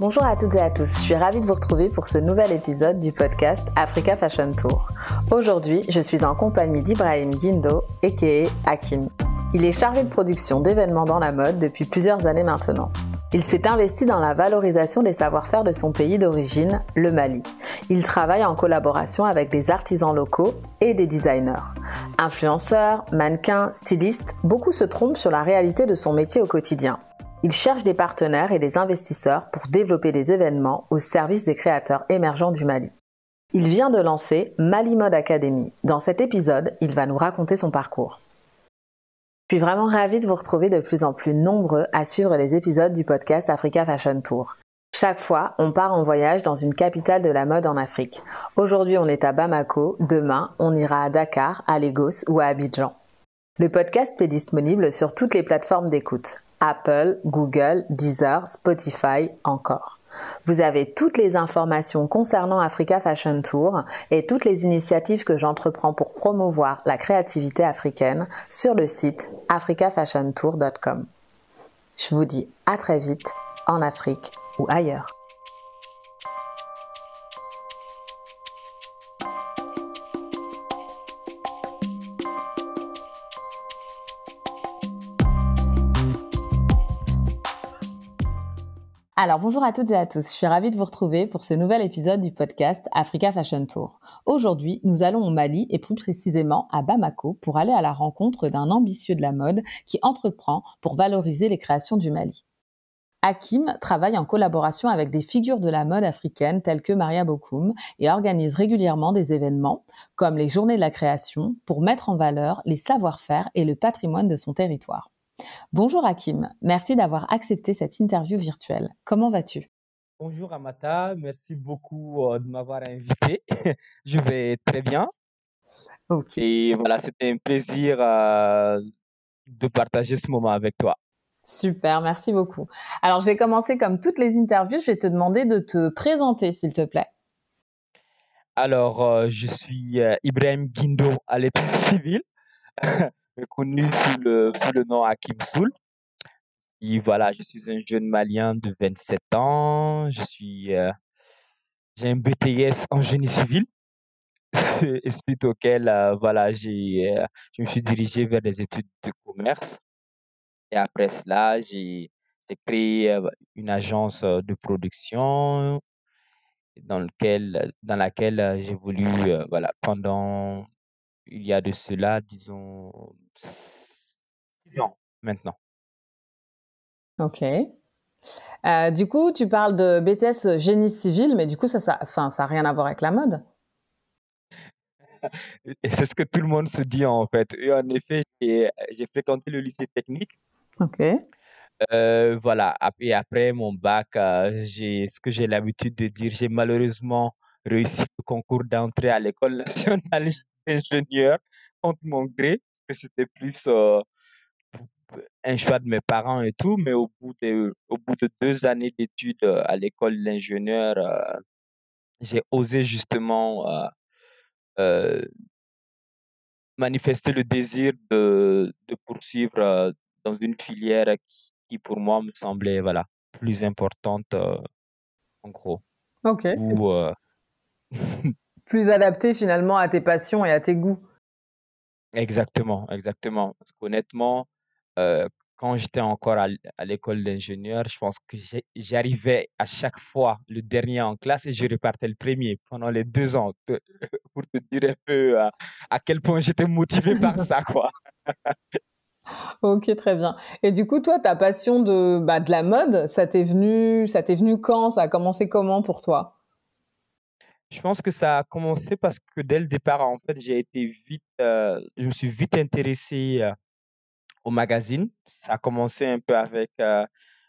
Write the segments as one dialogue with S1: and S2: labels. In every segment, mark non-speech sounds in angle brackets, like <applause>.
S1: Bonjour à toutes et à tous, je suis ravie de vous retrouver pour ce nouvel épisode du podcast Africa Fashion Tour. Aujourd'hui, je suis en compagnie d'Ibrahim Guindo, a.k.a. Hakim. Il est chargé de production d'événements dans la mode depuis plusieurs années maintenant. Il s'est investi dans la valorisation des savoir-faire de son pays d'origine, le Mali. Il travaille en collaboration avec des artisans locaux et des designers. Influenceurs, mannequins, stylistes, beaucoup se trompent sur la réalité de son métier au quotidien. Il cherche des partenaires et des investisseurs pour développer des événements au service des créateurs émergents du Mali. Il vient de lancer Mali Mode Academy. Dans cet épisode, il va nous raconter son parcours. Je suis vraiment ravie de vous retrouver de plus en plus nombreux à suivre les épisodes du podcast Africa Fashion Tour. Chaque fois, on part en voyage dans une capitale de la mode en Afrique. Aujourd'hui, on est à Bamako, demain, on ira à Dakar, à Lagos ou à Abidjan. Le podcast est disponible sur toutes les plateformes d'écoute. Apple, Google, Deezer, Spotify, encore. Vous avez toutes les informations concernant Africa Fashion Tour et toutes les initiatives que j'entreprends pour promouvoir la créativité africaine sur le site africafashiontour.com. Je vous dis à très vite en Afrique ou ailleurs. Alors bonjour à toutes et à tous, je suis ravie de vous retrouver pour ce nouvel épisode du podcast Africa Fashion Tour. Aujourd'hui, nous allons au Mali et plus précisément à Bamako pour aller à la rencontre d'un ambitieux de la mode qui entreprend pour valoriser les créations du Mali. Hakim travaille en collaboration avec des figures de la mode africaine telles que Maria Bokoum et organise régulièrement des événements comme les Journées de la création pour mettre en valeur les savoir-faire et le patrimoine de son territoire. Bonjour Hakim, merci d'avoir accepté cette interview virtuelle. Comment vas-tu?
S2: Bonjour Amata, merci beaucoup euh, de m'avoir invité. <laughs> Je vais très bien.
S1: Ok.
S2: Et voilà, c'était un plaisir euh, de partager ce moment avec toi.
S1: Super, merci beaucoup. Alors, je vais commencer comme toutes les interviews. Je vais te demander de te présenter, s'il te plaît.
S2: Alors, euh, je suis Ibrahim Guindo à l'état <laughs> civil. Connu sous le, sous le nom Hakim Soul. Et voilà, je suis un jeune malien de 27 ans. Je suis, euh, j'ai un BTS en génie civil. <laughs> suite auquel, euh, voilà, j'ai, euh, je me suis dirigé vers des études de commerce. Et après cela, j'ai, j'ai créé une agence de production dans, lequel, dans laquelle j'ai voulu, voilà, pendant il y a de cela, disons, six ans maintenant.
S1: Ok. Euh, du coup, tu parles de BTS génie civil, mais du coup, ça n'a ça, ça rien à voir avec la mode? <laughs>
S2: Et c'est ce que tout le monde se dit en fait. Et en effet, j'ai fréquenté le lycée technique.
S1: Ok.
S2: Euh, voilà. Et après mon bac, euh, j'ai ce que j'ai l'habitude de dire, j'ai malheureusement réussi le concours d'entrée à l'école nationale <laughs> d'ingénieur contre mon gré, parce que c'était plus euh, un choix de mes parents et tout, mais au bout de, au bout de deux années d'études euh, à l'école d'ingénieur, euh, j'ai osé justement manifester le désir de, de poursuivre dans une filière qui, qui, pour moi me semblait voilà plus importante en gros.
S1: Ok. Plus adapté finalement à tes passions et à tes goûts.
S2: Exactement, exactement. Parce qu'honnêtement, euh, quand j'étais encore à l'école d'ingénieur, je pense que j'arrivais à chaque fois le dernier en classe et je repartais le premier pendant les deux ans, <laughs> pour te dire un peu à, à quel point j'étais motivé par <laughs> ça, quoi.
S1: Ok, très bien. Et du coup, toi, ta passion de, bah, de la mode, ça t'est venu, ça t'est venu quand? Ça a commencé comment pour toi?
S2: Je pense que ça a commencé parce que dès le départ, en fait, j'ai été vite, euh, je me suis vite intéressé euh, au magazine. Ça a commencé un peu avec euh,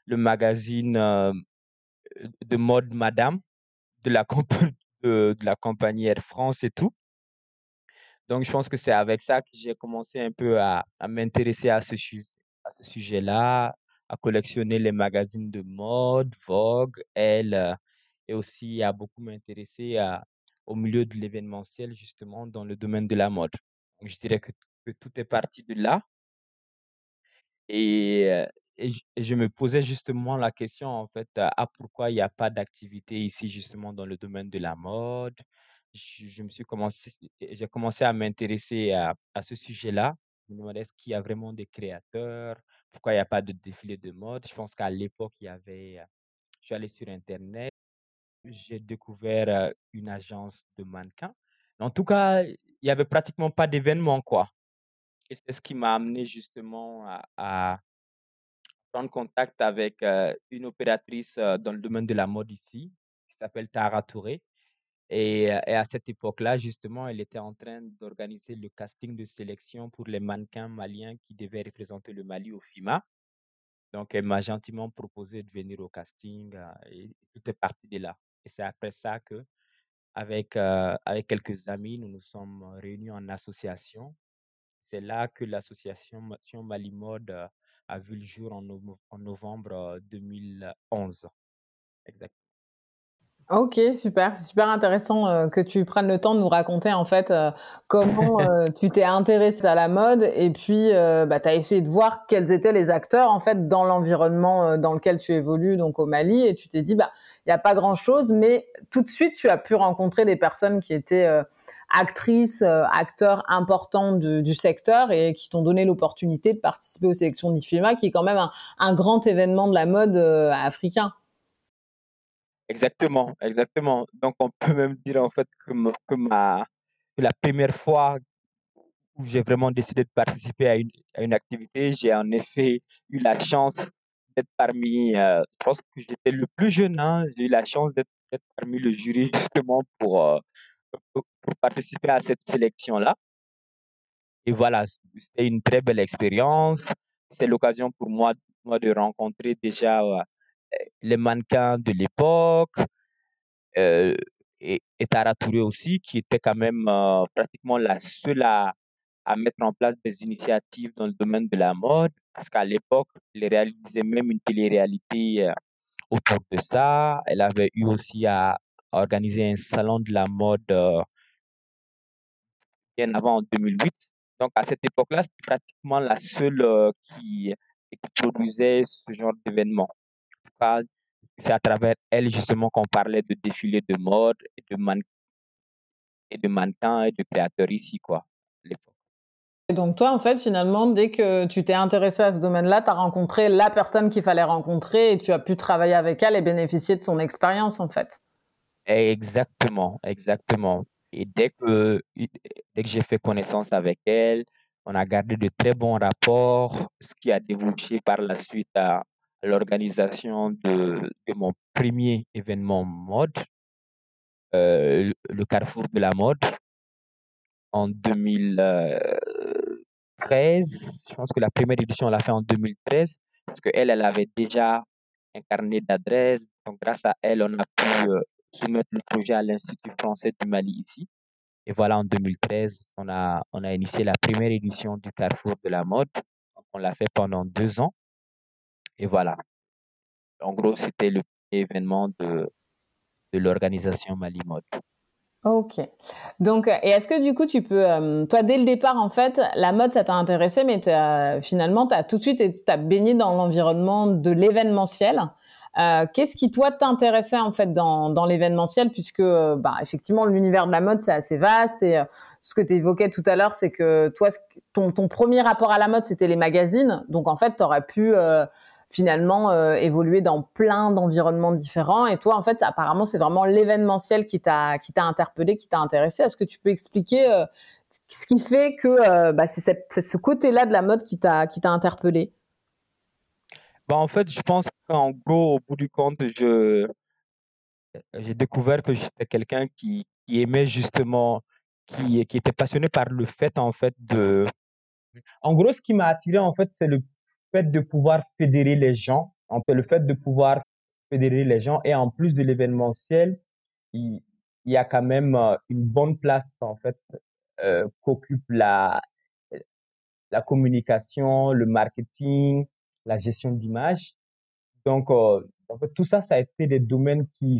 S2: le magazine de mode Madame <laughs> de la, compagnie Air France et tout. Donc, je pense que c'est avec ça que j'ai commencé un peu à, m'intéresser à ce sujet-là, à collectionner les magazines de mode, Vogue, Elle, et aussi à beaucoup m'intéresser au milieu de l'événementiel, justement, dans le domaine de la mode. Je dirais que, que tout est parti de là. Et, et je me posais justement la question, en fait, à pourquoi il y a pas d'activité ici, justement, dans le domaine de la mode? Je me suis commencé j'ai commencé à m'intéresser à à ce sujet-là. Je me demandais: «Est-ce qu'il y a vraiment des créateurs? Pourquoi il y a pas de défilé de mode?» je pense qu'à l'époque, il y avait, je suis allé sur internet, j'ai découvert, une agence de mannequins. En tout cas, il y avait pratiquement pas d'événement, quoi et c'est ce qui m'a amené justement à prendre contact avec, une opératrice, dans le domaine de la mode ici, qui s'appelle Tara Touré et à cette époque-là, justement, elle était en train d'organiser le casting de sélection pour les mannequins maliens qui devaient représenter le Mali au FIMA. Donc elle m'a gentiment proposé de venir au casting, et tout est parti de là et c'est après ça qu'avec, heu, avec quelques amis, nous nous sommes réunis en association. C'est là que l'association heu, a vu le jour en nov en novembre, heu, 2011. Exact.
S1: OK, super, c'est super intéressant, heu, que tu prennes le temps de nous raconter, en fait, heu, comment, heu, <laughs> tu t'es intéressée à la mode et puis, bah, tu as essayé de voir quels étaient les acteurs, en fait, dans l'environnement, dans lequel tu évolues, donc au Mali et tu t'es dit: «Bah, il y a pas grand chose», mais tout de suite, tu as pu rencontrer des personnes qui étaient, actrices, acteurs importants de du secteur et qui t'ont donné l'opportunité de participer aux sélections d'IFIMA, qui est quand même un un grand événement de la mode, africain.
S2: Exactement, exactement. Donc on peut même dire, en fait, que ma la première fois où j'ai vraiment décidé de participer à une activité, j'ai en effet eu la chance d'être parmi, heu, je pense que j'étais le plus jeune, hein, j'ai eu la chance d'être parmi le jury justement pour, heu, pour participer à cette sélection-là et voilà, c'était une très belle expérience. C'est l'occasion pour moi de rencontrer déjà, heu, les mannequins de l'époque, heu et et Tara Touré aussi qui était quand même, heu, pratiquement la seule à mettre en place des initiatives dans le domaine de la mode. Parce qu'à l'époque, elle réalisait même une télé-réalité, heu, autour de ça. Elle avait eu aussi à organiser un salon de la mode, bien avant en 2008. Donc à cette époque-là, c'était pratiquement la seule, qui qui produisait ce genre d'événement. C'est à travers elle justement qu'on parlait de défilés de mode et de et de mannequins et de créateurs ici, quoi, à l'époque.
S1: Et donc toi, en fait, finalement, dès que tu t'es intéressée à ce domaine-là, tu as rencontré la personne qu'il fallait rencontrer et tu as pu travailler avec elle et bénéficier de son expérience, en fait?
S2: Exactement, exactement et dès que dès que j'ai fait connaissance avec elle, on a gardé de très bons rapports, ce qui a débouché par la suite à l'organisation de de mon 1er événement mode heu, le Carrefour de la mode en 2013. Je pense que la 1re édition, on l'a fait en 2013 parce qu'elle, elle avait déjà un carnet d'adresses. Donc grâce à elle, on a pu, heu, soumettre le projet à l'Institut français du Mali ici et voilà, en 2013, on a on a initié la 1re édition du Carrefour de la mode. On l'a fait pendant 2 ans et voilà. En gros, c'était le événement de de l'organisation Mali Mode.
S1: OK. Donc et est-ce que du coup tu peux, hem, toi dès le départ en fait, la mode ça t'a intéressé mais finalement tu as tout de suite tu as baigné dans l'environnement de l'événementiel. Heu, qu'est-ce qui toi t'intéressait en fait dans dans l'événementiel? Puisque, heu, bah, effectivement l'univers de la mode c'est assez vaste et ce que tu évoquais tout à l'heure, c'est que toi ton ton 1er rapport à la mode, c'était les magazines. Donc en fait, tu aurais pu, finalement, heu, évoluer dans plein d'environnements différents et toi en fait, apparemment, c'est vraiment l'événementiel qui t'a qui t'a interpellée, qui t'a intéressée. Est-ce que tu peux expliquer, heu, ce qui fait que, heu, bah, c'est ce côté-là de la mode qui t'a qui t'a interpellée?
S2: Bah, en fait, je pense qu'en gros, au bout du compte, je j'ai découvert que j'étais quelqu'un qui qui aimait justement, qui qui était passionné par le fait, en fait, de en gros, ce qui m'a attiré, en fait, c'est le fait de pouvoir fédérer les gens. En fait, le fait de pouvoir fédérer les gens et en plus de l'événementiel, il y a quand même, heu, une bonne place, en fait, heu, qu'occupe la la communication, le marketing, la gestion d'image. Donc heu, en fait, tout ça, ça a été des domaines qui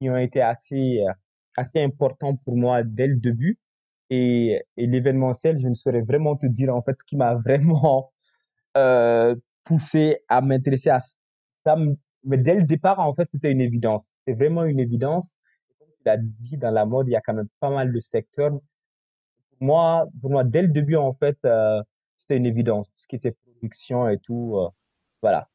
S2: qui ont été assez, heu, assez importants pour moi dès le début et et l'événementiel, je ne saurais vraiment te dire, en fait, ce qui m'a <laughs> vraiment, heu poussé à m'intéresser à ça. Mais dès le départ, en fait, c'était une évidence. C'est vraiment une évidence. Comme tu l'as dit, dans la mode, il y a quand même pas mal de secteurs. Pour moi, pour moi dès le début, en fait, euh, c'était une évidence. Tout ce qui était production et tout, euh, voilà.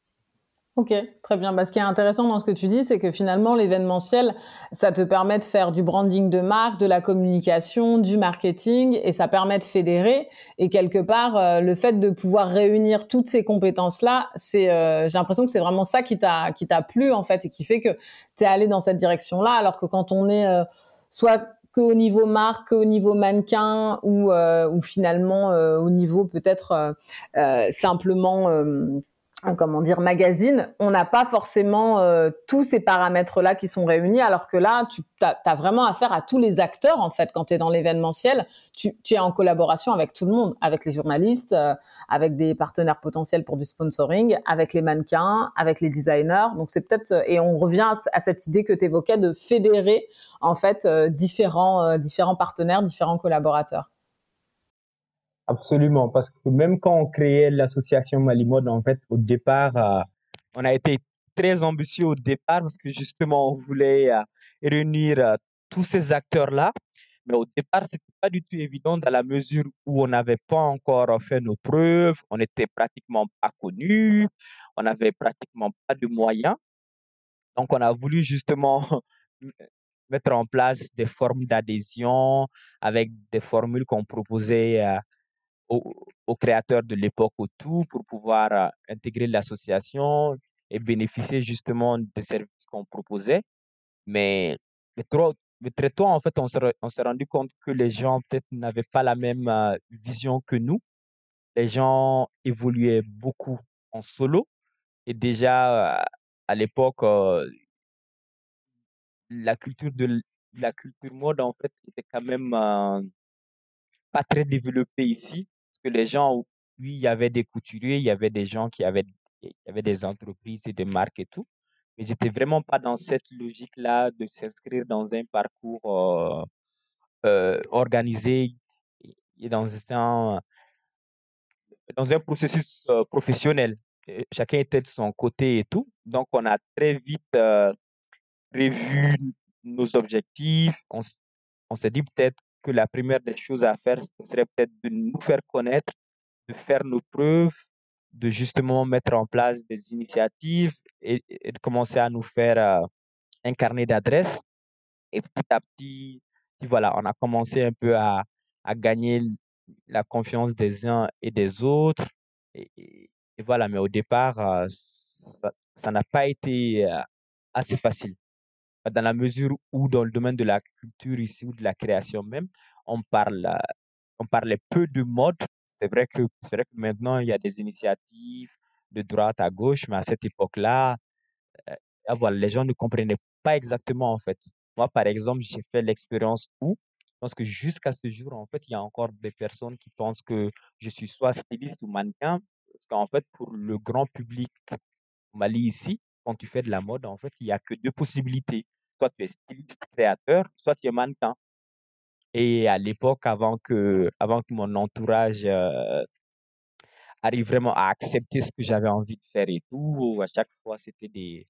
S1: Ok, très bien. Bah, ce qui est intéressant dans ce que tu dis, c'est que finalement, l'événementiel, ça te permet de faire du branding de marque, de la communication, du marketing, et ça permet de fédérer. Et quelque part, euh, le fait de pouvoir réunir toutes ces compétences-là, c'est, euh, j'ai l'impression que c'est vraiment ça qui t'a, qui t'a plu en fait, et qui fait que tu es allé dans cette direction-là, alors que quand on est euh, soit qu'au niveau marque, qu'au niveau mannequin, ou, ou finalement au niveau peut-être simplement comment dire magazine, on n'a pas forcément euh, tous ces paramètres-là qui sont réunis, alors que là, tu as, vraiment affaire à tous les acteurs, en fait, quand tu es dans l'événementiel, tu, es en collaboration avec tout le monde, avec les journalistes, euh, avec des partenaires potentiels pour du sponsoring, avec les mannequins, avec les designers. Donc c'est peut-être, et on revient à, cette idée que tu évoquais de fédérer, en fait, euh, différents, différents partenaires, différents collaborateurs.
S2: Absolument, parce que même quand on créait l'association Malimode, en fait, au départ, euh, on a été très ambitieux au départ parce que justement, on voulait euh, réunir euh, tous ces acteurs-là. Mais au départ, ce n'était pas du tout évident dans la mesure où on n'avait pas encore fait nos preuves, on n'était pratiquement pas connus, on n'avait pratiquement pas de moyens. Donc, on a voulu justement <laughs> mettre en place des formes d'adhésion avec des formules qu'on proposait aux, créateurs de l'époque autour pour pouvoir euh, intégrer l'association et bénéficier justement des services qu'on proposait. Mais, très tôt, en fait, on s'est rendu compte que les gens peut-être n'avaient pas la même euh, vision que nous. Les gens évoluaient beaucoup en solo. Et déjà, euh, à l'époque, la culture de la culture mode, en fait, était quand même pas très développée ici que les gens, oui, il y avait des couturiers, il y avait des gens qui avaient, y des entreprises et des marques et tout. Mais j'étais vraiment pas dans cette logique-là de s'inscrire dans un parcours euh, euh, organisé et dans un, dans un processus euh, professionnel. chacun était de son côté et tout. Donc, on a très vite prévu nos objectifs. On, on s'est dit peut-être que la première des choses à faire, ce serait peut-être de nous faire connaître, de faire nos preuves, de justement mettre en place des initiatives et, de commencer à nous faire euh, un carnet d'adresses. Et petit à petit, voilà, on a commencé un peu à, gagner la confiance des uns et des autres. Et, voilà, mais au départ, euh, ça n'a pas été euh, assez facile dans la mesure où dans le domaine de la culture ici ou de la création même, on parle, on parlait peu de mode. C'est vrai que c'est vrai que maintenant il y a des initiatives de droite à gauche, mais à cette époque-là, euh, ah, les gens ne comprenaient pas exactement en fait. Moi, par exemple, j'ai fait l'expérience où, parce que jusqu'à ce jour, en fait, il y a encore des personnes qui pensent que je suis soit styliste ou mannequin, parce qu'en fait, pour le grand public au Mali ici, quand tu fais de la mode, en fait, il n'y a que deux possibilités. Soit tu es styliste créateur, soit tu es mannequin. Et à l'époque, avant que, avant que mon entourage euh, arrive vraiment à accepter ce que j'avais envie de faire et tout, à chaque fois, c'était des,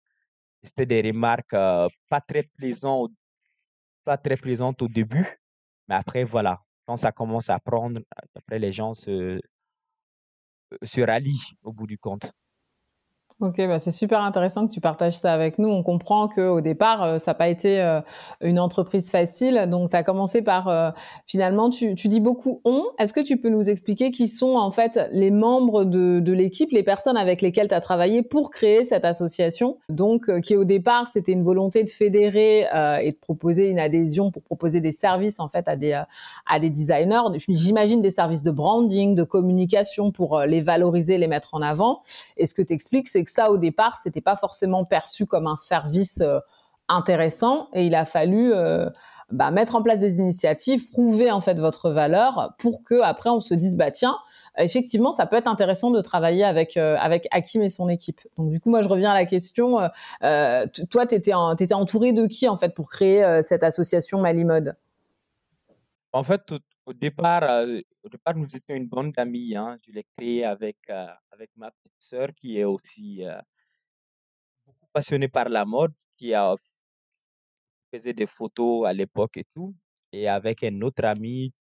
S2: c'était des remarques euh, pas très plaisantes, pas très plaisantes au début. Mais après, voilà, quand ça commence à prendre, après, les gens se, se rallient au bout du compte.
S1: Ok, bah c'est super intéressant que tu partages ça avec nous. On comprend que au départ, euh, ça n'a pas été euh, une entreprise facile. Donc, tu as commencé par, euh, finalement, tu, tu, dis beaucoup on. Est-ce que tu peux nous expliquer qui sont en fait les membres de, de l'équipe, les personnes avec lesquelles tu as travaillé pour créer cette association? Donc, qui au départ, c'était une volonté de fédérer et de proposer une adhésion pour proposer des services en fait à des, à des designers. J'imagine des services de branding, de communication pour les valoriser, les mettre en avant. Et ce que tu expliques, c'est que ça, au départ, c'était pas forcément perçu comme un service euh, intéressant et il a fallu euh, bah, mettre en place des initiatives, prouver en fait votre valeur pour que après on se dise bah tiens effectivement ça peut être intéressant de travailler avec euh, avec Hakim et son équipe. Donc du coup moi je reviens à la question toi tu étais entouré de qui en fait pour créer cette association Malimode?
S2: En fait Au départ, au départ, nous étions une bande d'amis. Hein. Je l'ai créé avec, avec ma petite sœur qui est aussi passionnée par la mode, qui a faisait des photos à l'époque et tout. Et avec un autre ami,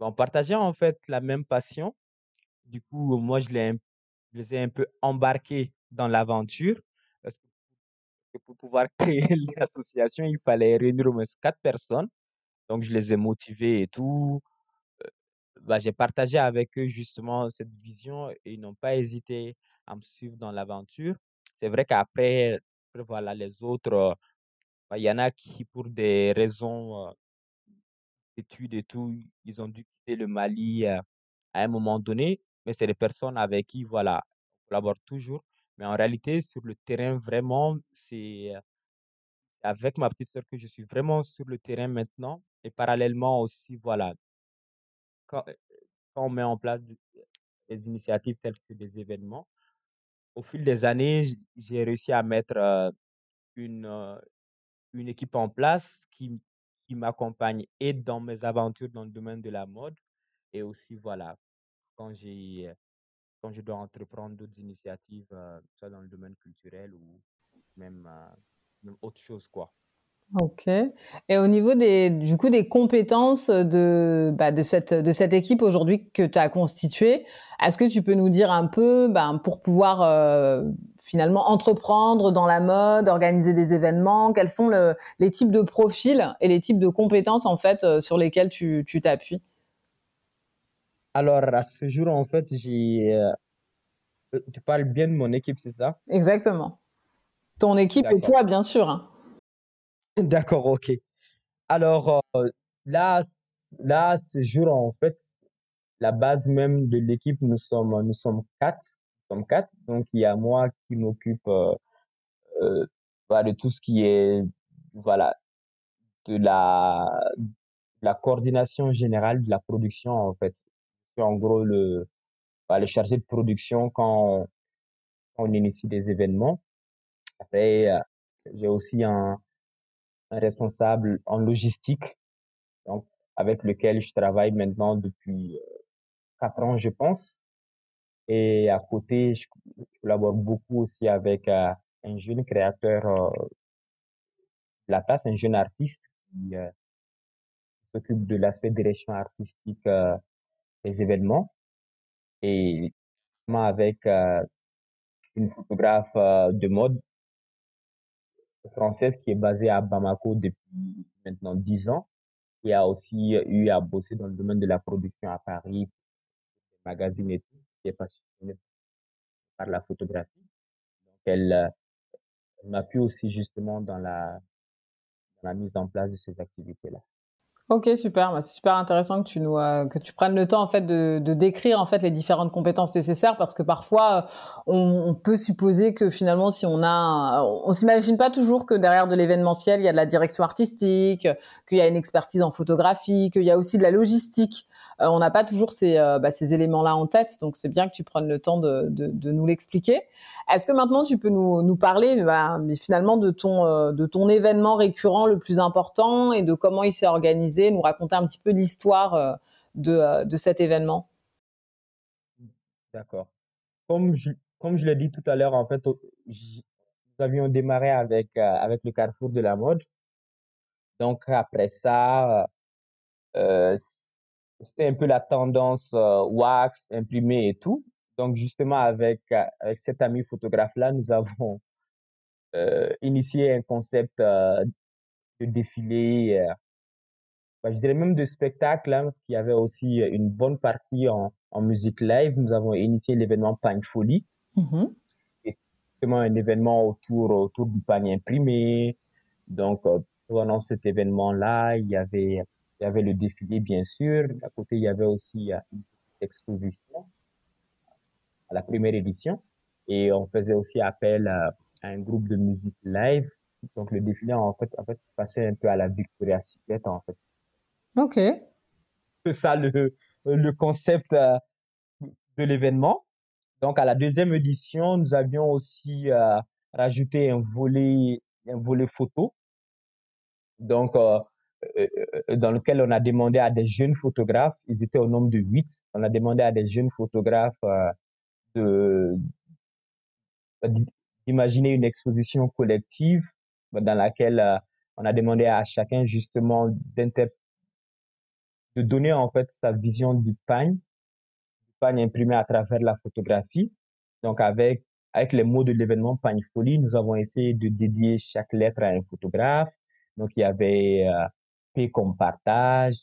S2: on partageait en fait la même passion. Du coup, moi, je, les ai un peu embarqués dans l'aventure. Pour pouvoir <laughs> créer l'association, il fallait réunir au moins quatre personnes. Donc, je les ai motivés et tout. Bah, j'ai partagé avec eux justement cette vision et ils n'ont pas hésité à me suivre dans l'aventure. C'est vrai qu'après, voilà, les autres, bah, il y en a qui, pour des raisons d'études et tout, ils ont dû quitter le Mali à un moment donné, mais c'est des personnes avec qui, voilà, on collabore toujours. Mais en réalité, sur le terrain, vraiment, c'est avec ma petite sœur que je suis vraiment sur le terrain maintenant. Et parallèlement aussi, voilà, quand, on met en place des initiatives telles que des événements, au fil des années, j'ai réussi à mettre une, une équipe en place qui, qui m'accompagne et dans mes aventures dans le domaine de la mode et aussi, voilà, quand j'ai quand je dois entreprendre d'autres initiatives, soit dans le domaine culturel ou même, même autre chose, quoi.
S1: Ok. Et au niveau des, du coup, des compétences de, bah, de, cette, de cette équipe aujourd'hui que tu as constituée, est-ce que tu peux nous dire un peu, bah, pour pouvoir euh, finalement entreprendre dans la mode, organiser des événements, quels sont le, les types de profils et les types de compétences en fait euh, sur lesquels tu t'appuies?
S2: Alors, à ce jour, en fait, j'ai. Euh, tu parles bien de mon équipe, c'est ça?
S1: Exactement. Ton équipe et toi, bien sûr. Hein.
S2: D'accord, ok. Alors euh, là, là, ce jour, en fait, la base même de l'équipe, nous sommes, nous sommes quatre. Nous sommes quatre. Donc, il y a moi qui m'occupe euh, euh de tout ce qui est, voilà, de la, la coordination générale de la production, en fait. En gros, le, bah, le chargé de production quand on, on initie des événements. Après, euh, j'ai aussi un, responsable en logistique, donc, avec lequel je travaille maintenant depuis euh, quatre ans, je pense. Et à côté, je, collabore beaucoup aussi avec euh, un jeune créateur euh, de la place, un jeune artiste qui s'occupe de l'aspect direction artistique des événements. Et avec une photographe de mode française qui est basée à Bamako depuis maintenant dix ans, qui a aussi eu à bosser dans le domaine de la production à Paris, des magazines et tout, qui est passionnée par la photographie. Donc, elle, elle m'appuie aussi justement dans la, dans la mise en place de ces activités-là.
S1: Ok, super. Bah, c'est super intéressant que tu nous euh, que tu prennes le temps en fait de, décrire en fait les différentes compétences nécessaires parce que parfois on, on peut supposer que finalement si on a on, s'imagine pas toujours que derrière de l'événementiel il y a de la direction artistique, qu'il y a une expertise en photographie, qu'il y a aussi de la logistique. Euh, on n'a pas toujours ces, euh, bah, ces éléments-là en tête, donc c'est bien que tu prennes le temps de, nous l'expliquer. Est-ce que maintenant tu peux nous, parler bah, finalement de ton, euh, de ton événement récurrent le plus important et de comment il s'est organisé, nous raconter un petit peu l'histoire de, cet événement?
S2: D'accord. Comme je, l'ai dit tout à l'heure, en fait, nous avions démarré avec, le Carrefour de la mode. Donc après ça, c'était un peu la tendance euh, wax, imprimé et tout. Donc, justement, avec, euh, avec cet ami photographe-là, nous avons <laughs> euh, initié un concept euh, de défilé, bah, je dirais même de spectacle, hein, parce qu'il y avait aussi une bonne partie en, en musique live. Nous avons initié l'événement Pagne Folie. Mmh justement un événement autour, autour du panier imprimé. Donc, pendant cet événement-là, il y avait il y avait le défilé, bien sûr. À côté, il y avait aussi euh, une exposition à la première édition. Et on faisait aussi appel à, un groupe de musique live. Donc, le défilé, en fait, en fait, passait un peu à la Victoria Secret, en fait.
S1: OK.
S2: C'est ça le, le concept euh, de l'événement. Donc, à la deuxième édition, nous avions aussi euh, rajouté un volet, un volet photo. Donc, dans lequel on a demandé à des jeunes photographes, ils étaient au nombre de huit, on a demandé à des jeunes photographes de d'imaginer une exposition collective dans laquelle on a demandé à chacun justement de donner en fait sa vision du pagne, du pagne imprimé à travers la photographie. Donc avec avec les mots de l'événement Pagne Folie, nous avons essayé de dédier chaque lettre à un photographe. Donc il y avait euh, P comme partage.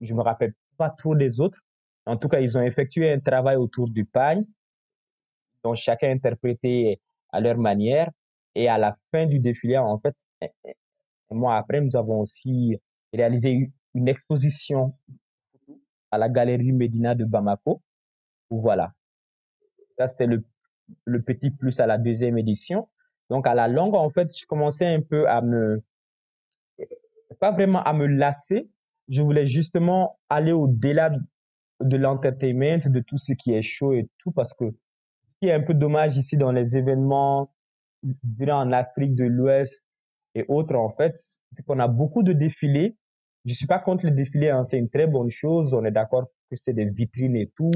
S2: Je me rappelle pas trop des autres. En tout cas, ils ont effectué un travail autour du pagne, dont chacun interprétait à leur manière. Et à la fin du défilé, en fait, un mois après, nous avons aussi réalisé une exposition à la Galerie Médina de Bamako. Voilà. Ça, c'était le, le petit plus à la deuxième édition. Donc, à la longue, en fait, je commençais un peu à me, pas vraiment à me lasser. Je voulais justement aller au-delà de l'entertainment, de tout ce qui est chaud et tout, parce que ce qui est un peu dommage ici dans les événements, en Afrique de l'Ouest, et autres, en fait, c'est qu'on a beaucoup de défilés. Je suis pas contre les défilés, hein, c'est une très bonne chose. On est d'accord que c'est des vitrines et tout,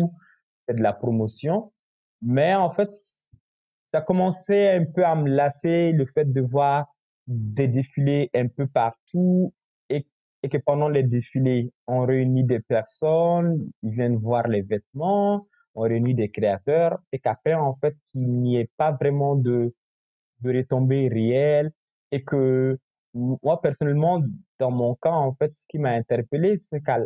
S2: c'est de la promotion. Mais en fait, ça commençait un peu à me lasser le fait de voir des défilés un peu partout et, et que pendant les défilés, on réunit des personnes, ils viennent voir les vêtements, on réunit des créateurs et qu'après, en fait, il n'y ait pas vraiment de, de retombées réelles et que moi, personnellement, dans mon cas, en fait, ce qui m'a interpellé, c'est qu'à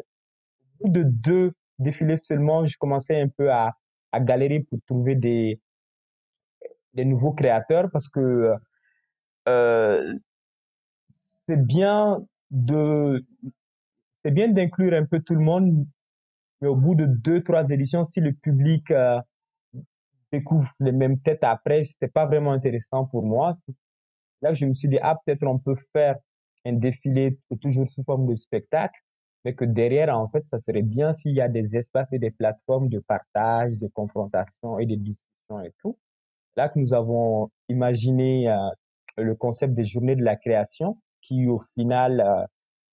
S2: bout de deux défilés seulement, je commençais un peu à, à galérer pour trouver des, des nouveaux créateurs parce que euh, c'est bien de c'est bien d'inclure un peu tout le monde, mais au bout de deux, trois éditions, si le public euh, découvre les mêmes têtes après, c'était pas vraiment intéressant pour moi. Là, je me suis dit, ah, peut-être on peut faire un défilé toujours sous forme de spectacle, mais que derrière, en fait, ça serait bien s'il y a des espaces et des plateformes de partage, de confrontation et de discussion et tout. Là que nous avons imaginé euh, le concept des journées de la création, qui au final euh,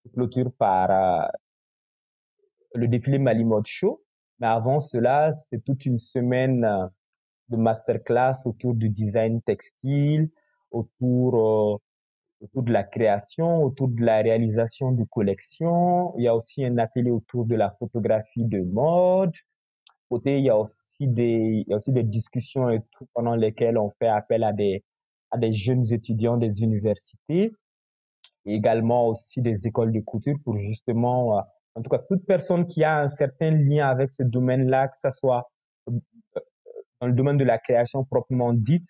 S2: clôture par euh, le défilé Malimode Show. Mais avant cela, c'est toute une semaine euh, de masterclass autour du design textile, autour, euh, autour de la création, autour de la réalisation de collections. Il y a aussi un atelier autour de la photographie de mode. Côté, il y a aussi des, il y a aussi des discussions et tout pendant lesquelles on fait appel à des, à des jeunes étudiants des universités. Et également aussi des écoles de couture pour justement, euh, en tout cas, toute personne qui a un certain lien avec ce domaine-là, que ce soit euh, dans le domaine de la création proprement dite,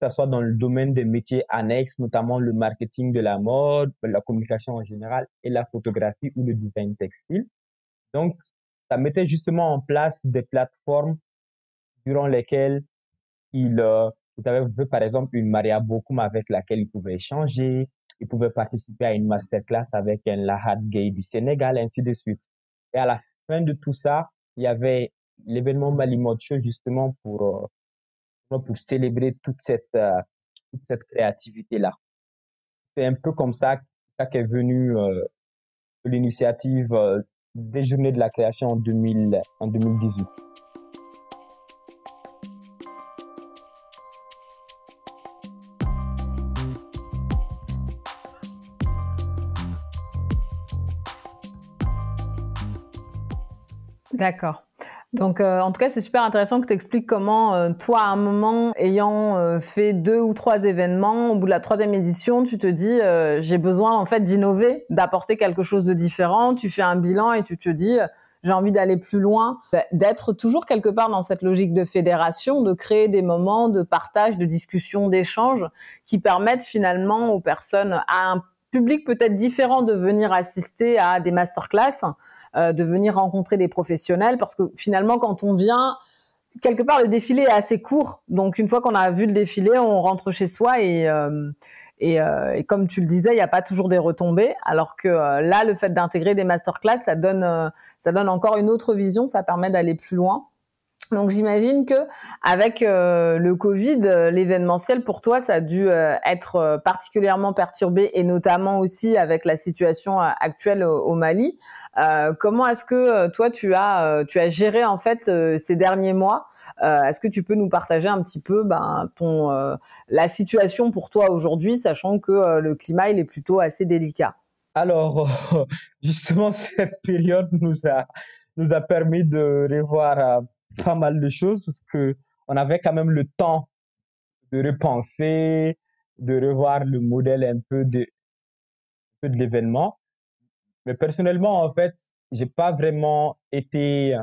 S2: que ce soit dans le domaine des métiers annexes, notamment le marketing de la mode, la communication en général et la photographie ou le design textile. Donc, ça mettait justement en place des plateformes durant lesquelles ils, euh, ils avaient par exemple une Maria Bokum avec laquelle ils pouvaient échanger, ils pouvaient participer à une masterclass avec un Lahad Gay du Sénégal, ainsi de suite. Et à la fin de tout ça, il y avait l'événement Malimod Show justement pour euh, pour célébrer toute cette, euh, toute cette créativité-là. C'est un peu comme ça, qu'est venue euh, l'initiative euh, des Journées de la création en, 2000, en 2018.
S1: D'accord. Donc, euh, en tout cas, c'est super intéressant que tu expliques comment, euh, toi, à un moment, ayant euh, fait deux ou trois événements, au bout de la troisième édition, tu te dis, j'ai besoin, en fait, d'innover, d'apporter quelque chose de différent. Tu fais un bilan et tu te dis, j'ai envie d'aller plus loin, d'être toujours quelque part dans cette logique de fédération, de créer des moments de partage, de discussion, d'échange qui permettent finalement aux personnes, à un public peut-être différent de venir assister à des masterclass, euh, de venir rencontrer des professionnels, parce que finalement, quand on vient, quelque part, le défilé est assez court. Donc, une fois qu'on a vu le défilé, on rentre chez soi et, euh, et, euh, et comme tu le disais, il n'y a pas toujours des retombées. Alors que là, le fait d'intégrer des masterclass, ça donne, ça donne encore une autre vision, ça permet d'aller plus loin. Donc j'imagine que avec euh, le Covid, euh, l'événementiel pour toi, ça a dû euh, être particulièrement perturbé et notamment aussi avec la situation actuelle au, Mali. comment est-ce que toi tu as tu as géré en fait ces derniers mois? Est-ce que tu peux nous partager un petit peu ben, ton la situation pour toi aujourd'hui, sachant que le climat il est plutôt assez délicat?
S2: Alors <laughs> justement <laughs> cette période nous a nous a permis de revoir pas mal de choses parce que on avait quand même le temps de repenser, de revoir le modèle un peu de, l'événement. Mais personnellement, en fait, j'ai pas vraiment été.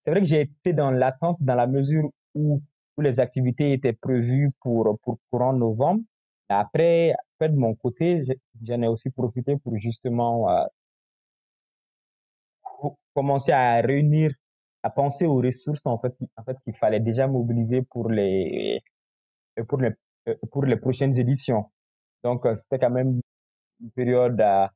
S2: C'est vrai que j'ai été dans l'attente dans la mesure où, les activités étaient prévues pour, pour courant novembre. Après, fait, de mon côté, j'en ai aussi profité pour justement euh, commencer à réunir à penser aux ressources en fait, qu'il fallait déjà mobiliser pour les, pour les, pour les prochaines éditions. Donc, euh, c'était quand même une période euh,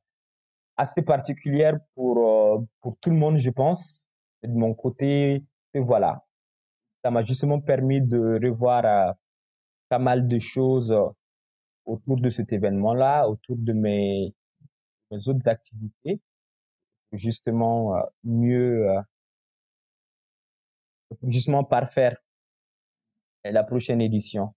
S2: assez particulière pour, euh, pour tout le monde, je pense. de mon côté, et voilà, ça m'a justement permis de revoir pas mal de choses autour de cet événement-là, autour de mes, mes autres activités, justement mieux justement parfaire la prochaine édition.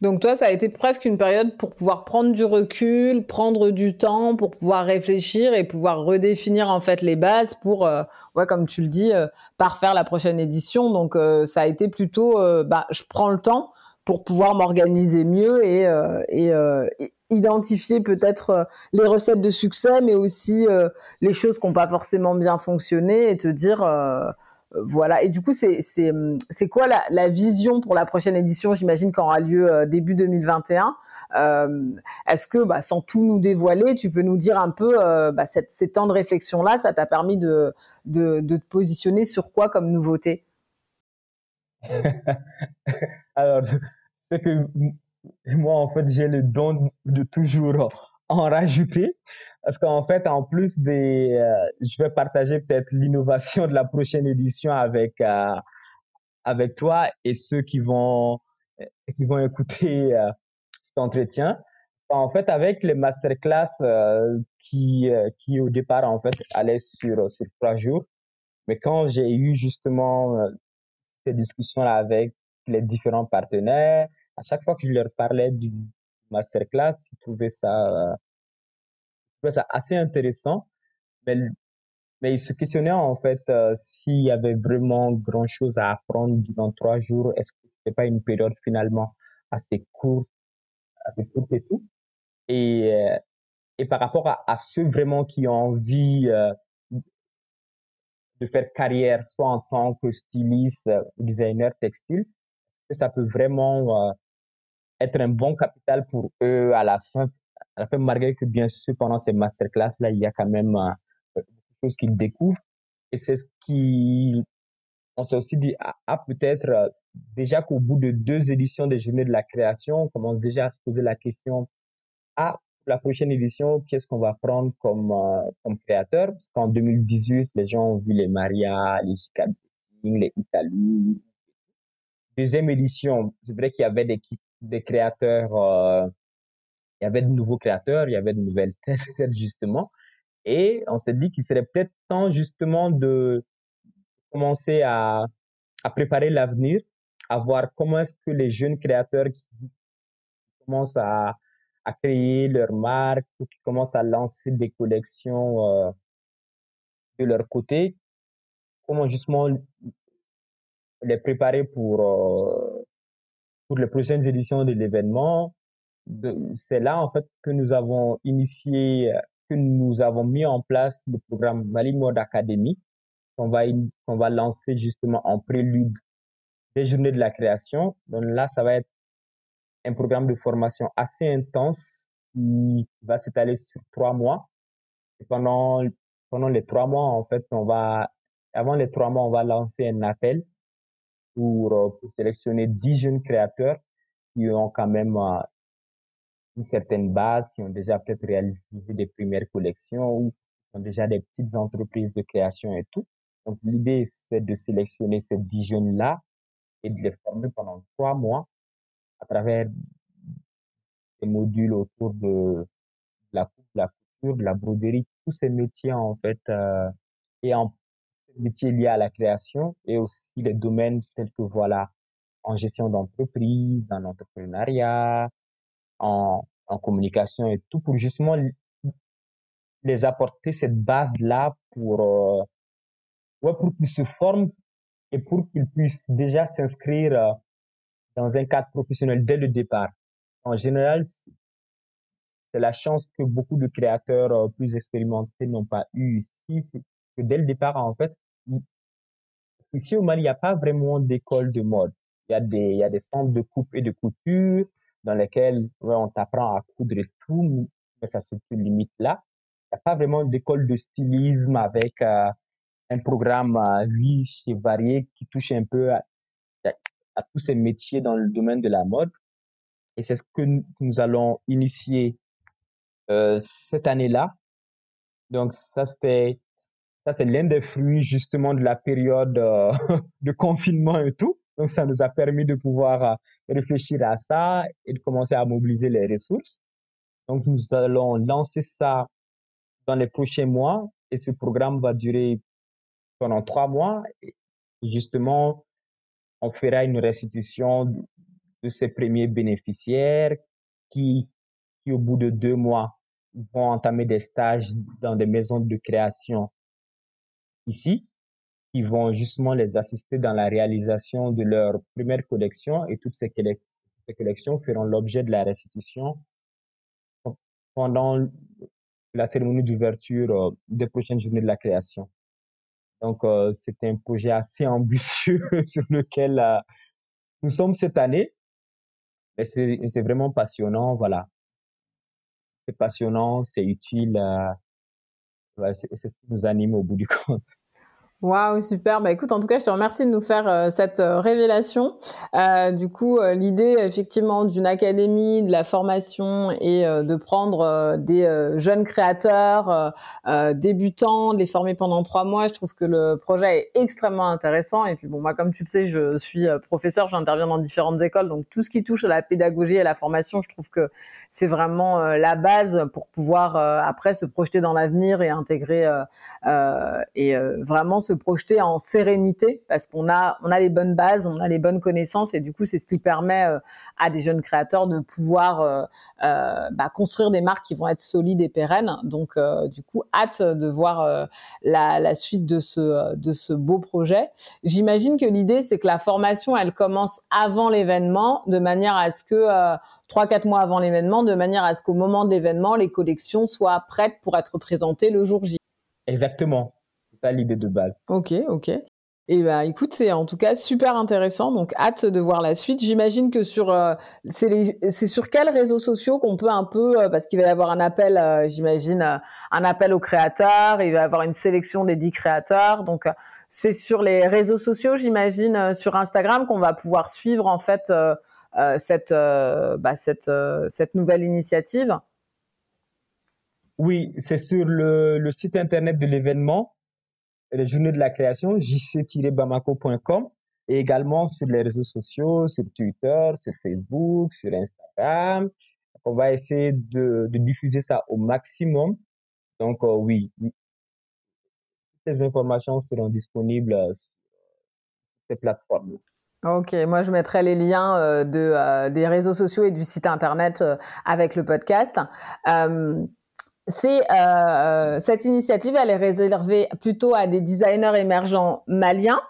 S1: Donc toi, ça a été presque une période pour pouvoir prendre du recul, prendre du temps, pour pouvoir réfléchir et pouvoir redéfinir en fait les bases pour, euh, ouais, comme tu le dis, euh, parfaire la prochaine édition. Donc euh, ça a été plutôt, bah, je prends le temps pour pouvoir m'organiser mieux et, identifier peut-être les recettes de succès, mais aussi les choses qui n'ont pas forcément bien fonctionné et te dire euh, voilà. Et du coup, c'est c'est c'est quoi la, la, vision pour la prochaine édition? J'imagine qu'elle aura lieu euh, début 2021. Euh, Est-ce que, bah, sans tout nous dévoiler, tu peux nous dire un peu euh, bah, cette, ces temps de réflexion là, ça t'a permis de, de de te positionner sur quoi comme nouveauté? <laughs>
S2: Alors, c'est que moi, en fait, j'ai le don de toujours en rajouter. Parce qu'en fait, en plus des, euh, je vais partager peut-être l'innovation de la prochaine édition avec euh, avec toi et ceux qui vont qui vont écouter euh, cet entretien. En fait, avec les masterclass qui qui au départ en fait allaient sur sur trois jours, mais quand j'ai eu justement ces discussions là avec les différents partenaires, à chaque fois que je leur parlais du masterclass, ils trouvaient ça trouvais ça assez intéressant, mais, mais il se questionnait en fait euh, s'il y avait vraiment grand chose à apprendre durant trois jours. Est-ce que c'était pas une période finalement assez courte, assez courte et tout? Et, euh, et par rapport à, ceux vraiment qui ont envie euh, de faire carrière, soit en tant que styliste designer textile, que ça peut vraiment être un bon capital pour eux à la fin fin, malgré que bien sûr, pendant ces masterclass-là, il y a quand même euh, de choses qu'ils découvrent. Et c'est ce qui, on s'est aussi dit, ah, ah peut-être euh, déjà qu'au bout de deux éditions des Journées de la création, on commence déjà à se poser la question, ah, la prochaine édition, qu'est-ce qu'on va prendre comme, euh, comme créateur? Parce qu'en 2018, les gens ont vu les Maria, les JK, les Italie. Deuxième édition, c'est vrai qu'il y avait des, des créateurs euh, il y avait de nouveaux créateurs, il y avait de nouvelles <laughs> têtes, justement. Et on s'est dit qu'il serait peut-être temps, justement, de commencer à, à préparer l'avenir, à voir comment est-ce que les jeunes créateurs qui commencent à, à créer leur marque ou qui commencent à lancer des collections euh, de leur côté, comment justement les préparer pour, euh, pour les prochaines éditions de l'événement, c'est là en fait que nous avons initié, que nous avons mis en place le programme Mali Mode Academy qu'on va, qu'on va lancer justement en prélude des journées de la création. Donc là, ça va être un programme de formation assez intense qui va s'étaler sur trois mois. Et pendant, pendant les trois mois, en fait, on va, avant les trois mois, on va lancer un appel pour, euh, sélectionner dix jeunes créateurs qui ont quand même euh, une certaine base, qui ont déjà peut-être réalisé des premières collections ou ont déjà des petites entreprises de création et tout. Donc, l'idée, c'est de sélectionner ces dix jeunes-là et de les former pendant trois mois à travers des modules autour de la coupe, la couture, de la broderie, tous ces métiers, en fait, euh, et en métiers liés à la création et aussi les domaines tels que, voilà, en gestion d'entreprise, en entrepreneuriat, en, en communication et tout pour justement les apporter cette base-là pour, euh, ouais, pour qu'ils se forment et pour qu'ils puissent déjà s'inscrire euh, dans un cadre professionnel dès le départ. En général, c'est la chance que beaucoup de créateurs euh, plus expérimentés n'ont pas eu ici, c'est que dès le départ, en fait, ici au Mali, il n'y a pas vraiment d'école de mode. Il y a des, il y a des centres de coupe et de couture dans lesquels ouais, on t'apprend à coudre et tout, mais ça se limite là. Il n'y a pas vraiment d'école de stylisme avec euh, un programme euh, riche et varié qui touche un peu à, tous ces métiers dans le domaine de la mode. Et c'est ce que nous, allons initier euh, cette année-là. Donc ça, c'était ça, c'est l'un des fruits justement de la période <laughs> de confinement et tout. Donc ça nous a permis de pouvoir réfléchir à ça et de commencer à mobiliser les ressources. Donc nous allons lancer ça dans les prochains mois et ce programme va durer pendant trois mois. Et justement, on fera une restitution de ces premiers bénéficiaires qui, qui, au bout de deux mois, vont entamer des stages dans des maisons de création ici, qui vont justement les assister dans la réalisation de leur première collection et toutes ces, collections feront l'objet de la restitution pendant la cérémonie d'ouverture euh, des prochaines journées de la création. Donc, euh, c'est un projet assez <laughs> ambitieux sur lequel euh, nous sommes cette année. Mais c'est vraiment passionnant, voilà. C'est passionnant, c'est utile. Euh, c'est ce qui nous anime au bout du <laughs> compte.
S1: Waouh, super. Bah écoute, en tout cas, je te remercie de nous faire euh, cette euh, révélation. Euh, du coup, euh, l'idée effectivement d'une académie, de la formation et de prendre des jeunes créateurs débutants, de les former pendant trois mois, je trouve que le projet est extrêmement intéressant. Et puis bon, moi, comme tu le sais, je suis professeur, j'interviens dans différentes écoles, donc tout ce qui touche à la pédagogie et à la formation, je trouve que c'est vraiment la base pour pouvoir après se projeter dans l'avenir et intégrer et vraiment se projeter en sérénité parce qu'on a on a les bonnes bases, on a les bonnes connaissances et du coup c'est ce qui permet euh, à des jeunes créateurs de pouvoir euh, euh, bah, construire des marques qui vont être solides et pérennes. Donc du coup hâte de voir la, la, suite de ce de ce beau projet. J'imagine que l'idée c'est que la formation elle commence avant l'événement de manière à ce que trois quatre mois avant l'événement, de manière à ce qu'au moment de l'événement, les collections soient prêtes pour être présentées le jour J.
S2: Exactement pas l'idée de base.
S1: Ok, ok. Et bah écoute, c'est en tout cas super intéressant, donc hâte de voir la suite. J'imagine que sur euh, c'est sur quels réseaux sociaux qu'on peut un peu euh, parce qu'il va y avoir un appel, euh, j'imagine un appel aux créateurs, il va y avoir une sélection des dix créateurs, donc c'est sur les réseaux sociaux, j'imagine sur Instagram qu'on va pouvoir suivre en fait cette bah, cette cette nouvelle initiative.
S2: Oui, c'est sur le, le site internet de l'événement les journées de la création, jc-bamako.com, et également sur les réseaux sociaux, sur Twitter, sur Facebook, sur Instagram. On va essayer de, diffuser ça au maximum. Donc, euh, oui, les informations seront disponibles euh, sur ces plateformes.
S1: Ok, moi je mettrai les liens euh, de, des réseaux sociaux et du site internet avec le podcast c'est euh, euh, cette initiative, elle est réservée plutôt à des designers émergents maliens.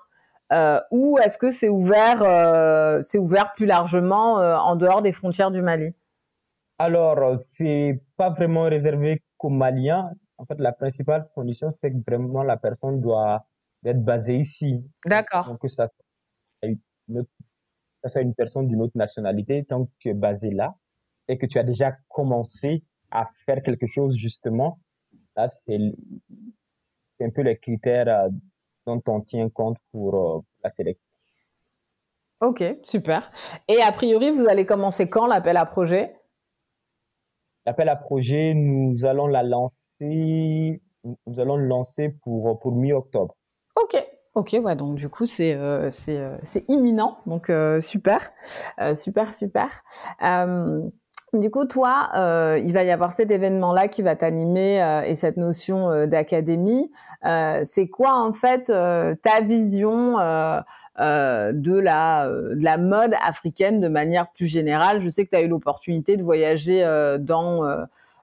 S1: Euh, ou est-ce que c'est ouvert, euh, c'est ouvert plus largement euh, en dehors des frontières du Mali?
S2: Alors, c'est pas vraiment réservé qu'aux Maliens. En fait, la principale condition, c'est que vraiment la personne doit être basée ici.
S1: D'accord.
S2: Donc, que ça soit, une, ça soit une personne d'une autre nationalité, tant que tu es basé là et que tu as déjà commencé à faire quelque chose justement, là, c'est un peu les critères euh, dont on tient compte pour euh, la sélection.
S1: Ok, super. Et a priori, vous allez commencer quand l'appel à projet?
S2: L'appel à projet, nous allons la lancer, nous allons le lancer pour, pour mi-octobre.
S1: Ok, Ok, ouais, donc du coup, c'est euh, euh, imminent, donc euh, super, euh, super, super. Du coup, toi, euh, il va y avoir cet événement-là qui va t'animer euh, et cette notion euh, d'académie. C'est quoi en fait ta vision de la de la mode africaine de manière plus générale? Je sais que tu as eu l'opportunité de voyager dans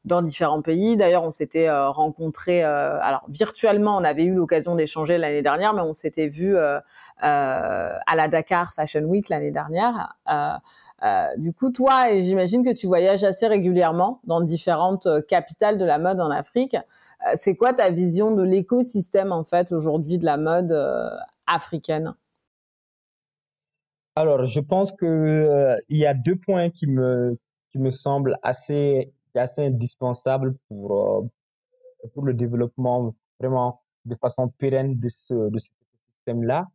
S1: dans différents pays. D'ailleurs, on s'était rencontrés, alors virtuellement, on avait eu l'occasion d'échanger l'année dernière, mais on s'était vu à la Dakar Fashion Week l'année dernière. Euh, euh, du coup, toi, et j'imagine que tu voyages assez régulièrement dans différentes euh, capitales de la mode en Afrique. Euh, c'est quoi ta vision de l'écosystème en fait aujourd'hui de la mode euh, africaine?
S2: Alors, je pense que euh, y a deux points qui me qui me semblent assez assez indispensables pour euh, pour le développement vraiment de façon pérenne de ce de ce système-là.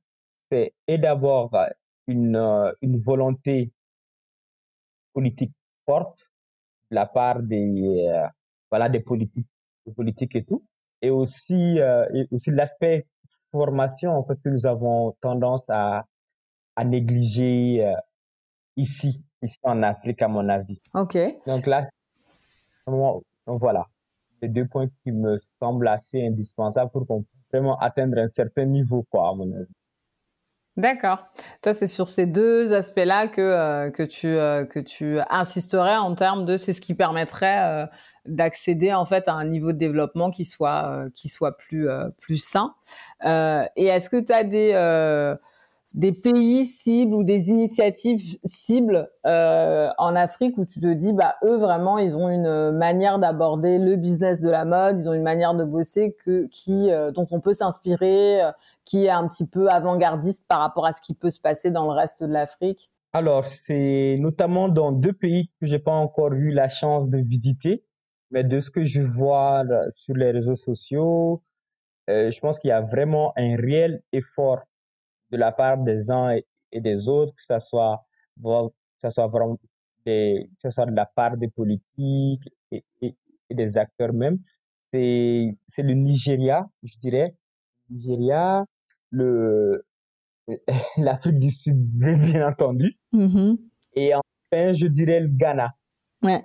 S2: C'est et d'avoir euh, une euh, une volonté politique forte de la part des euh, voilà des politiques des politiques et tout. Et aussi euh, et aussi l'aspect formation en fait que nous avons tendance à à négliger euh, ici ici en Afrique à mon avis.
S1: Ok.
S2: donc là donc voilà. Les deux points qui me semblent assez indispensables pour qu'on puisse vraiment atteindre un certain niveau quoi à mon avis
S1: D'accord. Toi, c'est sur ces deux aspects-là que, euh, que, tu, euh, que tu insisterais en termes de c'est ce qui permettrait euh, d'accéder en fait à un niveau de développement qui soit, euh, qui soit plus, euh, plus sain. Euh, et est-ce que tu as des, des pays cibles ou des initiatives cibles euh, en Afrique où tu te dis, bah, eux, vraiment, ils ont une manière d'aborder le business de la mode, ils ont une manière de bosser que, qui, euh, dont on peut s'inspirer, euh, qui est un petit peu avant-gardiste par rapport à ce qui peut se passer dans le reste de l'Afrique?
S2: Alors c'est notamment dans deux pays que j'ai pas encore eu la chance de visiter mais de ce que je vois sur les réseaux sociaux euh, je pense qu'il y a vraiment un réel effort de la part des uns et, des autres, que ça soit, que ça soit vraiment des, que ça soit de la part des politiques et, et, et des acteurs même. C'est, c'est le Nigeria, je dirais. Nigeria, le, <laughs> l'Afrique du Sud, bien entendu.
S1: Mhm.
S2: Et enfin, je dirais le Ghana.
S1: Ouais.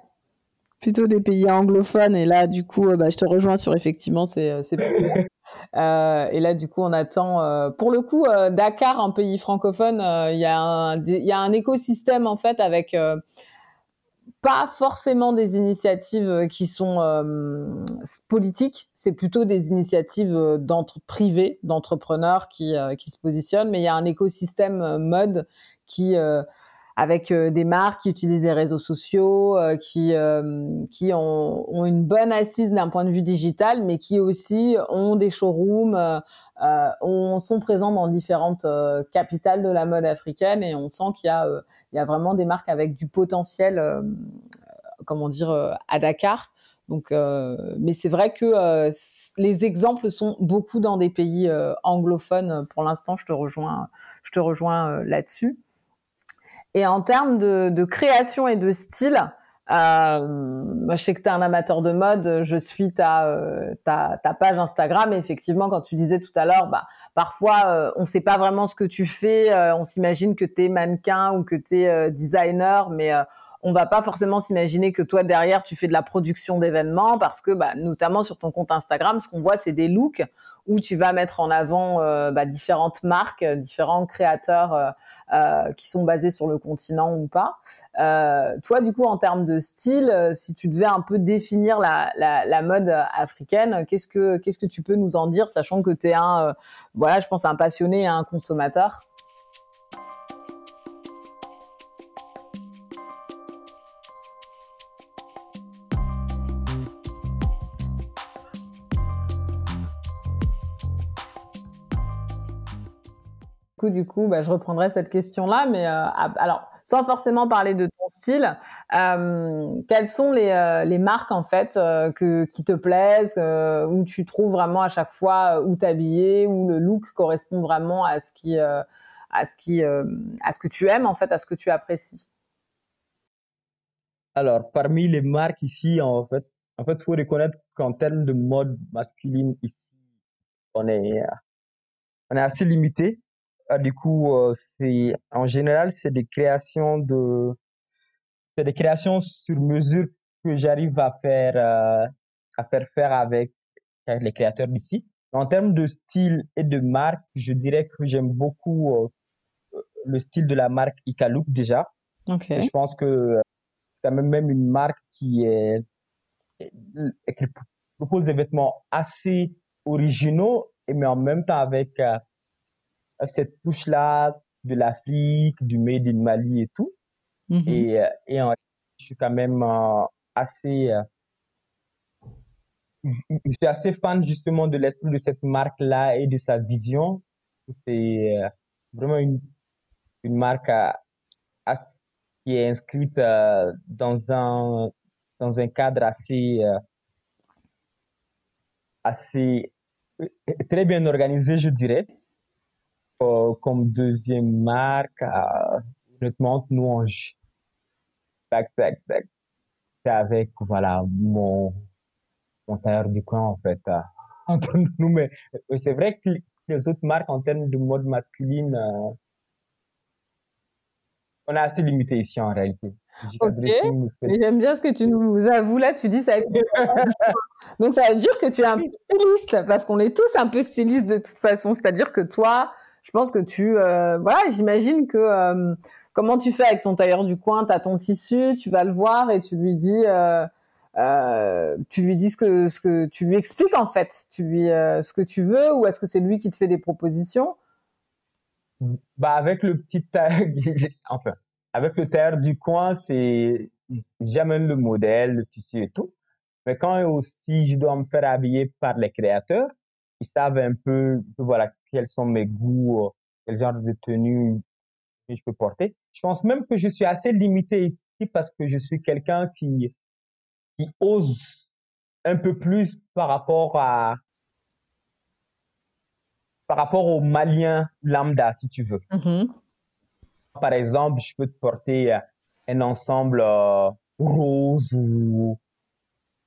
S1: Plutôt des pays anglophones. Et là, du coup, euh, bah, je te rejoins sur effectivement ces, euh. <laughs> Euh, et là, du coup, on attend. euh, pour le coup, euh, Dakar, un pays francophone, il y a un, il y a un écosystème en fait avec pas forcément des initiatives qui sont euh, politiques, c'est plutôt des initiatives d'entre privées, d'entrepreneurs qui euh, qui se positionnent. Mais il y a un écosystème mode qui euh, avec euh, des marques qui utilisent les réseaux sociaux, euh, qui euh, qui ont, ont une bonne assise d'un point de vue digital, mais qui aussi ont des showrooms, ont- sont présents dans différentes capitales de la mode africaine, et on sent qu'il y a il y a vraiment des marques avec du potentiel, comment dire, à Dakar. Donc, euh, mais c'est vrai que euh, les exemples sont beaucoup dans des pays euh, anglophones. Pour l'instant, je te rejoins, je te rejoins là-dessus. Et en termes de, de création et de style, euh, moi, je sais que tu es un amateur de mode, je suis ta, euh, ta, ta page Instagram. Et effectivement, quand tu disais tout à l'heure, bah, parfois, euh, on sait pas vraiment ce que tu fais. euh, on s'imagine que tu es mannequin ou que tu es euh, designer, mais on va pas forcément s'imaginer que toi, derrière, tu fais de la production d'événements parce que, bah, notamment sur ton compte Instagram, ce qu'on voit, c'est des looks où tu vas mettre en avant euh, bah, différentes marques, euh, différents créateurs euh, euh, qui sont basés sur le continent ou pas. Toi, du coup, en termes de style, si tu devais un peu définir la, la, la mode africaine, qu'est-ce que qu'est-ce que tu peux nous en dire, sachant que tu es un, voilà, je pense un passionné et un consommateur? Du coup, bah, je reprendrai cette question-là, mais euh, alors sans forcément parler de ton style, euh, quelles sont les, euh, les marques en fait que, qui te plaisent, où tu trouves vraiment à chaque fois où t'habiller, où le look correspond vraiment à ce qui, à ce qui, à ce que tu aimes en fait, à ce que tu apprécies?
S2: Alors, parmi les marques ici, en fait, en fait, faut reconnaître qu'en termes de mode masculine ici, on est, on est assez limité. Ah, du coup, euh, c'est en général, c'est des créations de, c'est des créations sur mesure que j'arrive à faire, euh, à faire faire avec, avec les créateurs d'ici. En termes de style et de marque, je dirais que j'aime beaucoup euh, le style de la marque Iqalup déjà. Je pense que c'est quand même même une marque qui est qui propose des vêtements assez originaux mais en même temps avec cette touche-là de l'Afrique, du Made in Mali et tout.
S1: Mhm.
S2: Et, euh, et en- je suis quand même euh, assez, euh, je suis assez fan justement de l'esprit de cette marque-là et de sa vision. C'est euh, c'est vraiment une, une marque euh, qui est inscrite euh, dans un, dans un cadre assez, euh, assez euh, très bien organisé, je dirais. Euh, comme deuxième marque, euh, honnêtement, nous, on, tac, tac, tac, c'est avec, voilà, mon, mon tailleur du coin, en fait, euh, <laughs> entre nous. Mais c'est vrai que les autres marques, en termes de mode masculine, euh, on est assez limité ici, en réalité.
S1: Ok. J'aime bien ce que tu nous avoues là, tu dis ça. <laughs> Donc ça veut dire que tu es un peu styliste, parce qu'on est tous un peu stylistes de toute façon. C'est-à-dire que toi, je pense que tu... euh, voilà, j'imagine que... euh, comment tu fais avec ton tailleur du coin? Tu as ton tissu, tu vas le voir et tu lui dis... euh, tu lui dis ce que, ce que tu lui expliques en fait, tu lui ce que tu veux ou est-ce que c'est lui qui te fait des propositions?
S2: Bah, avec le petit tailleur, <laughs> enfin, avec le tailleur du coin, c'est, j'amène le modèle, le tissu et tout. Mais quand aussi je dois me faire habiller par les créateurs, ils savent un peu, voilà, quels sont mes goûts, euh, quel genre de tenue que je peux porter. Je pense même que je suis assez limité ici parce que je suis quelqu'un qui, qui ose un peu plus par rapport à, par rapport au Malien lambda, si tu veux.
S1: Mhm.
S2: Par exemple, je peux te porter un ensemble euh, rose ou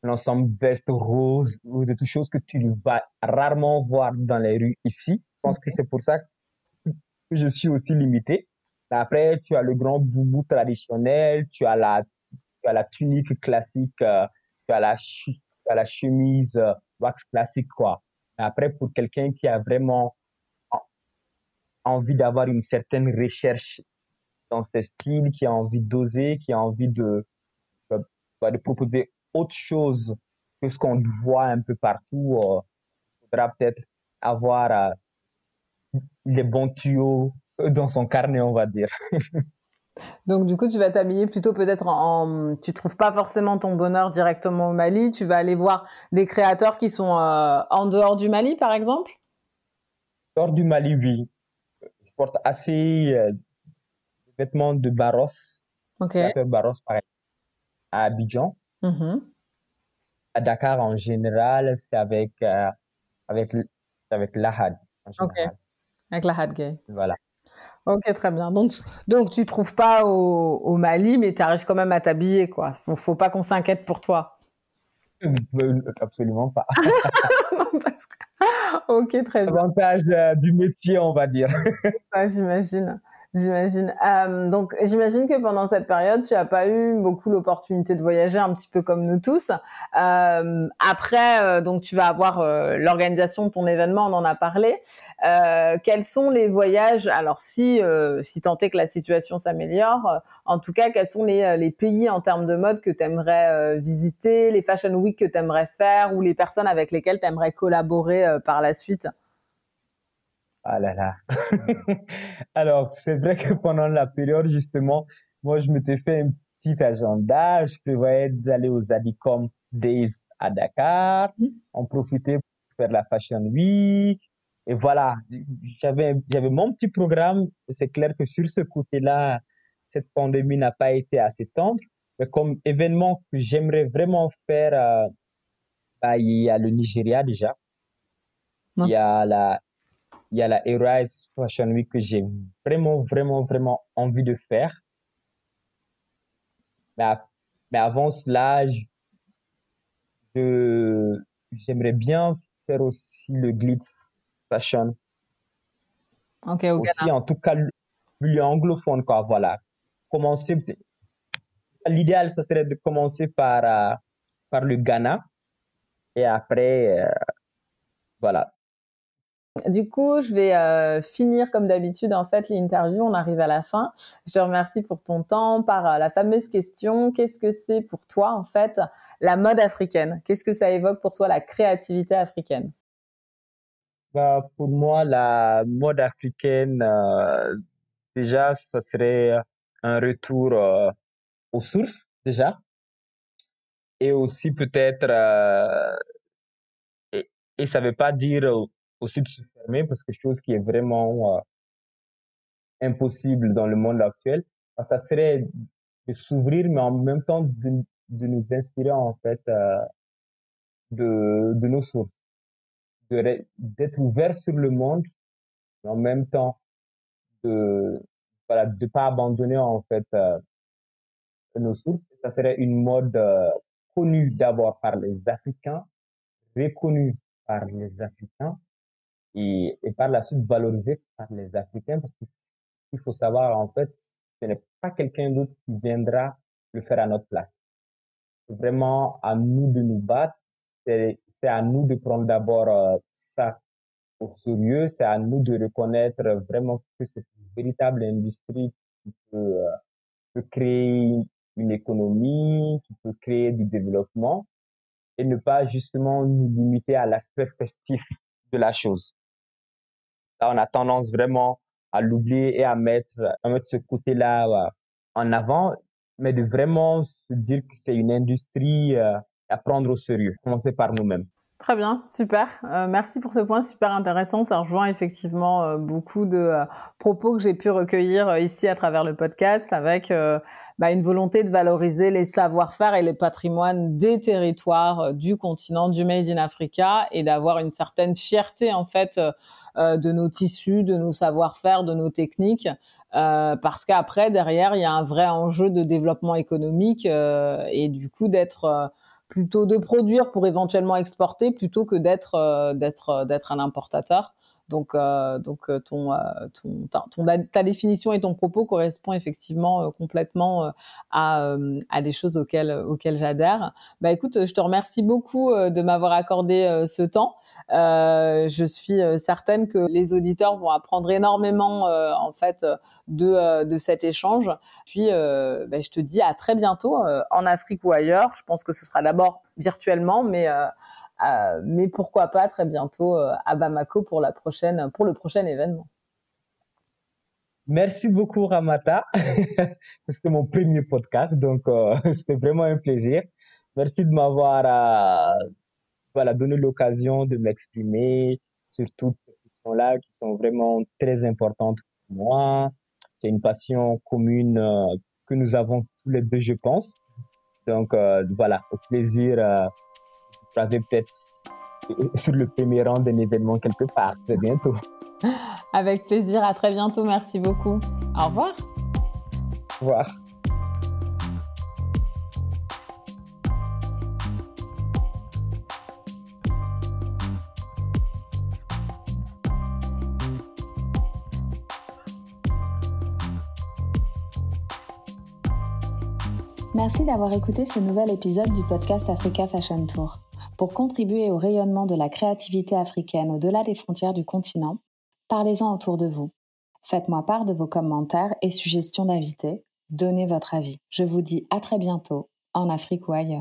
S2: un ensemble veste rose ou des toutes choses que tu vas rarement voir dans les rues ici. Je pense que c'est pour ça que je suis aussi limité. Après, tu as le grand boubou traditionnel, tu as la, tu as la tunique classique, euh, tu as la, tu as la chemise euh, wax classique, quoi. Après, pour quelqu'un qui a vraiment en- envie d'avoir une certaine recherche dans ses styles, qui a envie d'oser, qui a envie de, de, bah, de proposer autre chose que ce qu'on voit un peu partout, euh, faudra peut-être avoir euh, les bons tuyaux dans son carnet, on va dire. <laughs>
S1: Donc du coup, tu vas t'habiller plutôt peut-être en, en- tu trouves pas forcément ton bonheur directement au Mali, tu vas aller voir des créateurs qui sont euh, en dehors du Mali, par exemple?
S2: Hors du Mali, oui. Je porte assez euh, des vêtements de Barros,
S1: Ok.
S2: créateur Barros, par exemple, à Abidjan.
S1: Mhm.
S2: À Dakar, en général, c'est avec, euh, avec, avec l'Ahad, en
S1: Ok.
S2: général.
S1: Avec la hat gay.
S2: Voilà.
S1: Ok, très bien. Donc, donc tu trouves pas au, au Mali, mais tu arrives quand même à t'habiller, quoi. Faut, faut pas qu'on s'inquiète pour toi.
S2: Euh, Absolument pas. <laughs>
S1: Parce que- ok, très bien.
S2: Avantage euh, du métier, on va dire.
S1: Ouais, j'imagine. J'imagine. Euh, donc, j'imagine que pendant cette période, tu n'as pas eu beaucoup l'opportunité de voyager, un petit peu comme nous tous. Euh, après, euh, donc, tu vas avoir euh, l'organisation de ton événement, on en a parlé. Euh, quels sont les voyages Alors, si, euh, si tant est que la situation s'améliore, en tout cas, quels sont les, les pays en termes de mode que tu aimerais visiter, les fashion week que tu aimerais faire ou les personnes avec lesquelles tu aimerais collaborer par la suite?
S2: Ah là là. <laughs> Alors, c'est vrai que pendant la période, justement, moi, je m'étais fait un petit agenda. Je prévoyais d'aller aux Adicom Days à Dakar, en profiter pour faire la Fashion Week. Et voilà, j'avais, j'avais mon petit programme. C'est clair que sur ce côté-là, cette pandémie n'a pas été assez tendre. Mais comme événement que j'aimerais vraiment faire, euh, bah, il y a le Nigeria déjà. Il y a la, il y a la Arise Fashion Week que j'ai vraiment, vraiment, vraiment envie de faire. Mais, à- mais avant cela, j'aimerais bien faire aussi le Glitz Fashion
S1: Ok, au
S2: Aussi, en tout cas, le anglophone, quoi, voilà. Commencer, l'idéal, ça serait de commencer par, euh, par le Ghana et après, euh, voilà,
S1: du coup, je vais euh, finir comme d'habitude en fait l'interview. On arrive à la fin. Je te remercie pour ton temps par euh, la fameuse question qu'est-ce que c'est pour toi en fait la mode africaine? Qu'est-ce que ça évoque pour toi la créativité africaine?
S2: Bah, Pour moi, la mode africaine, euh, déjà, ça serait un retour aux sources déjà, et aussi peut-être et, ça veut pas dire aussi de se fermer parce que chose qui est vraiment euh, impossible dans le monde actuel. Ça serait de s'ouvrir, mais en même temps de, de nous inspirer en fait euh, de, de nos sources, d'être ouvert sur le monde, mais en même temps de voilà de pas abandonner en fait euh, nos sources. Ça serait une mode euh, connue d'abord par les Africains, reconnue par les Africains et, et par la suite valorisé par les Africains parce qu'il faut savoir en fait, ce n'est pas quelqu'un d'autre qui viendra le faire à notre place. C'est vraiment à nous de nous battre, c'est à nous de prendre d'abord euh, ça au sérieux, c'est à nous de reconnaître vraiment que c'est une véritable industrie qui peut, euh, peut créer une économie, qui peut créer du développement et ne pas justement nous limiter à l'aspect festif de la chose. Là, on a tendance vraiment à l'oublier et à mettre, à mettre ce côté-là euh, en avant, mais de vraiment se dire que c'est une industrie euh, à prendre au sérieux. Commencer par nous-mêmes.
S1: Très bien, super. Euh, merci pour ce point super intéressant. Ça rejoint effectivement euh, beaucoup de euh, propos que j'ai pu recueillir ici à travers le podcast avec bah, une volonté de valoriser les savoir-faire et les patrimoines des territoires du continent, du Made in Africa et d'avoir une certaine fierté en fait de nos tissus, de nos savoir-faire, de nos techniques. parce qu'après, derrière, il y a un vrai enjeu de développement économique et du coup d'être plutôt de produire pour éventuellement exporter plutôt que d'être euh, d'être euh, d'être un importateur. Donc, euh, donc euh, ton, euh, ton, ton, ta définition et ton propos correspond effectivement complètement à, à des choses auxquelles, auxquelles j'adhère. Bah écoute, je te remercie beaucoup de m'avoir accordé ce temps. je suis certaine que les auditeurs vont apprendre énormément en fait de, de cet échange. Puis, bah, je te dis à très bientôt en Afrique ou ailleurs. Je pense que ce sera d'abord virtuellement, mais euh, mais pourquoi pas très bientôt euh, à Bamako pour la prochaine, pour le prochain événement.
S2: Merci beaucoup Ramata. <laughs> c'était mon premier podcast, donc euh, <laughs> c'était vraiment un plaisir. Merci de m'avoir voilà, donné l'occasion de m'exprimer sur toutes ces questions-là qui sont vraiment très importantes pour moi. C'est une passion commune que nous avons tous les deux, je pense. Donc voilà, au plaisir peut-être <laughs> sur le premier rang d'un événement quelque part. C'est bientôt.
S1: Avec plaisir. À très bientôt. Merci beaucoup. Au revoir.
S2: Au revoir.
S1: Merci d'avoir écouté ce nouvel épisode du podcast Africa Fashion Tour. Pour contribuer au rayonnement de la créativité africaine au-delà des frontières du continent, parlez-en autour de vous. Faites-moi part de vos commentaires et suggestions d'invités. Donnez votre avis. Je vous dis à très bientôt, en Afrique ou ailleurs.